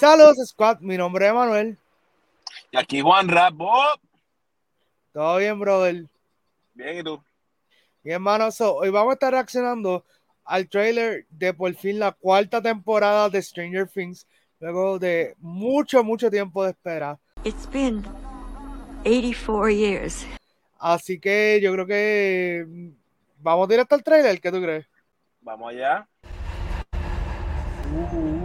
Saludos, Squad. Mi nombre es Manuel. Y aquí Juan Rap, Bob. Todo bien, brother. Bien, ¿y tú? Bien, hermano. So, hoy vamos a estar reaccionando al trailer de por fin la cuarta temporada de Stranger Things, luego de mucho, mucho tiempo de espera. It's been 84 years. Así que yo creo que mm, vamos directo al trailer. ¿Qué tú crees? Vamos allá. You've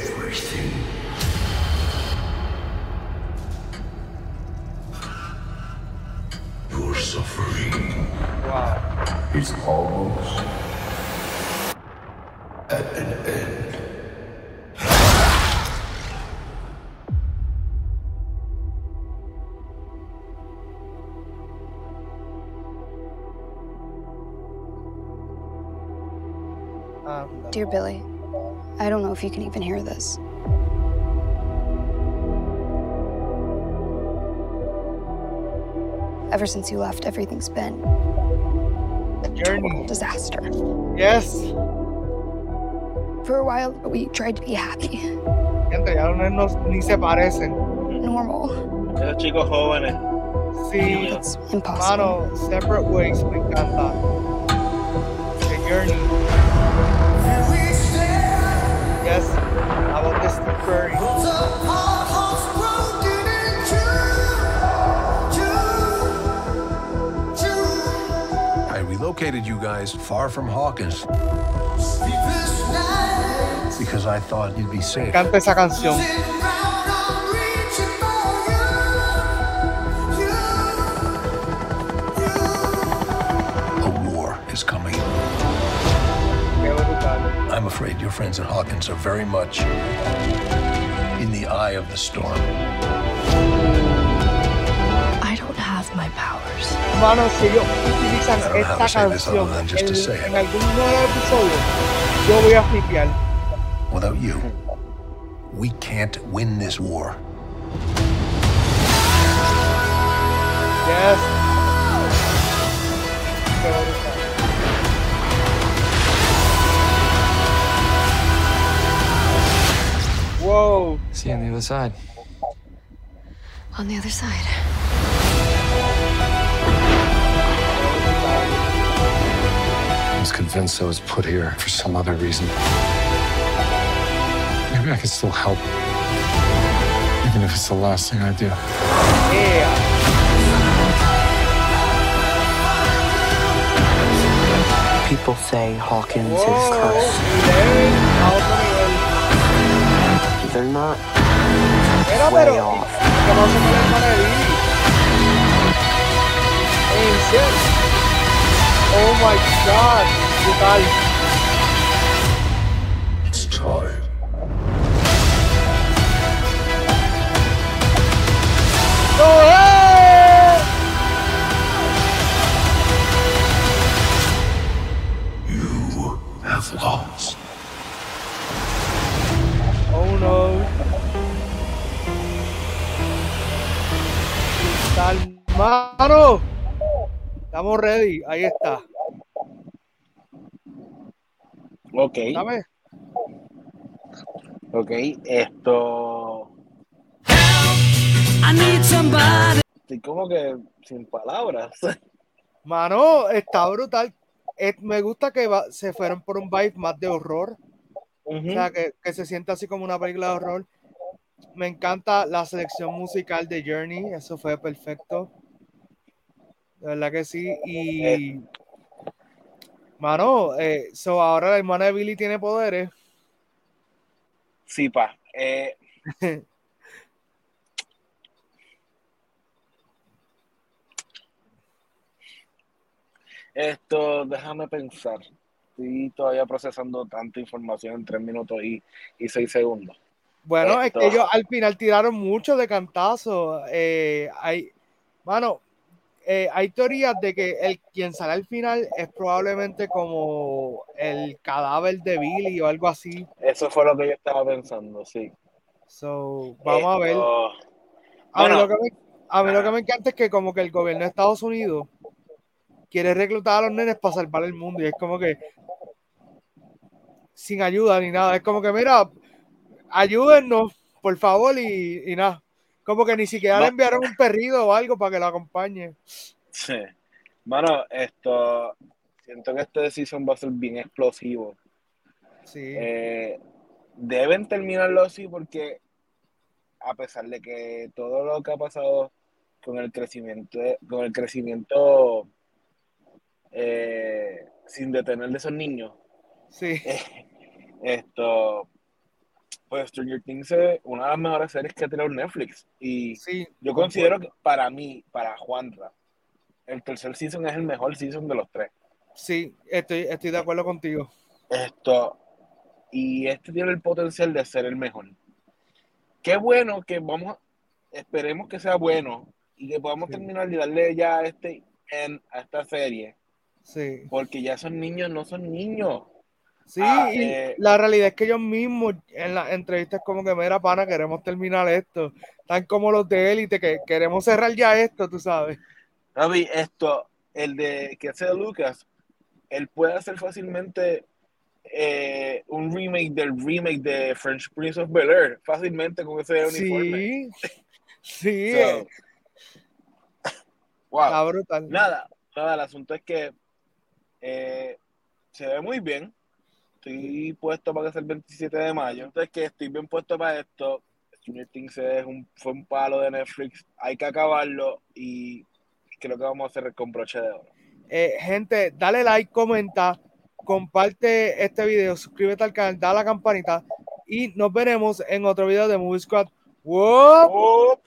everything. Your suffering Wow. is almost at an end. Dear Billy, I don't know if you can even hear this. Ever since you left, everything's been a Journey. total disaster. Yes. For a while, we tried to be happy, Gente, ya no, no- ni se parecen. normal. Esos chicos jóvenes. Sí. It's impossible. Mano, Separate Ways me encanta. The Journey. Guys far from Hawkins because I thought you'd be safe. encanta esa canción. A war is coming. I'm afraid your friends at Hawkins are very much in the eye of the storm. I don't have my powers. Mano, si ellos utilizan I don't know how esta to say this other canción than just to en, say it. en algún nuevo episodio, yo voy a flipear. Without you, we can't win this war. Yes. Qué brutal. Wow. See you on the other side. On the other side. Was convinced I was put here for some other reason. Maybe I can still help. Even if it's the last thing I do. Yeah. People say Hawkins Wow. is cursed. Nivel a otro nivel. They're not Era, way pero. off. Oh my god. Brutal. It's time. ¡No! ¡Eh! You have lost. Oh no. Brutal. Estamos ready. Ahí está. Ok, ¿Sabes? ok. Esto. Estoy como que sin palabras. Mano, está brutal. Me gusta que va- se fueron por un vibe más de horror. O sea, que, que se sienta así como una película de horror. Me encanta la selección musical de Journey, eso fue perfecto. De verdad que sí. Y. Mano, eh, so ahora la hermana de Billy tiene poderes. Sí, pa. Eh, esto, déjame pensar. Estoy todavía procesando tanta información en 3 minutos y, y 6 segundos. Bueno, Esto. es que ellos al final tiraron mucho de cantazo. Eh, hay, mano, eh, hay teorías de que el quien sale al final es probablemente como el cadáver de Billy o algo así. Eso fue lo que yo estaba pensando, sí. So, vamos a ver. Esto- A mí, Bueno. lo que me, a mí lo que me encanta es que como que el gobierno de Estados Unidos quiere reclutar a los nenes para salvar el mundo y es como que sin ayuda ni nada. Es como que, mira, ayúdennos, por favor, y, y nada. Como que ni siquiera No. le enviaron un perrido o algo para que lo acompañe. Sí. Mano, esto. Siento que este season va a ser bien explosivo. Sí, Eh, deben terminarlo así porque, a pesar de que todo lo que ha pasado con el crecimiento, con el crecimiento eh, sin detener de esos niños, sí, esto, pues Stranger Things es una de las mejores series que ha tenido Netflix. Y sí. yo considero que para mí, para Juanra, el tercer season es el mejor season de los tres. Sí, estoy, estoy de acuerdo contigo. Esto, y este tiene el potencial de ser el mejor. Qué bueno que vamos, esperemos que sea bueno y que podamos Sí. terminar y darle ya este end a esta serie, Sí. porque ya esos niños no son niños. Sí, Ah, y eh. la realidad es que ellos mismos en las entrevistas como que, mira, pana, queremos terminar esto. Tan como los de élite, que queremos cerrar ya esto, tú sabes. Javi, esto, el de que hace Lucas, él puede hacer fácilmente eh, un remake del remake de French Prince of Bel Air, fácilmente con ese uniforme. Sí, sí, So, eh, wow. está brutal. Nada, nada, el asunto es que eh, se ve muy bien. Estoy puesto para que sea el 27 de mayo. Entonces que estoy bien puesto para esto. Stranger Things es un, fue un palo de Netflix. Hay que acabarlo y creo que vamos a hacer con broche de oro. Eh, gente, dale like, comenta, comparte este video, suscríbete al canal, dale a la campanita y nos veremos en otro video de Movie Squad. ¡Wop! ¡Oh!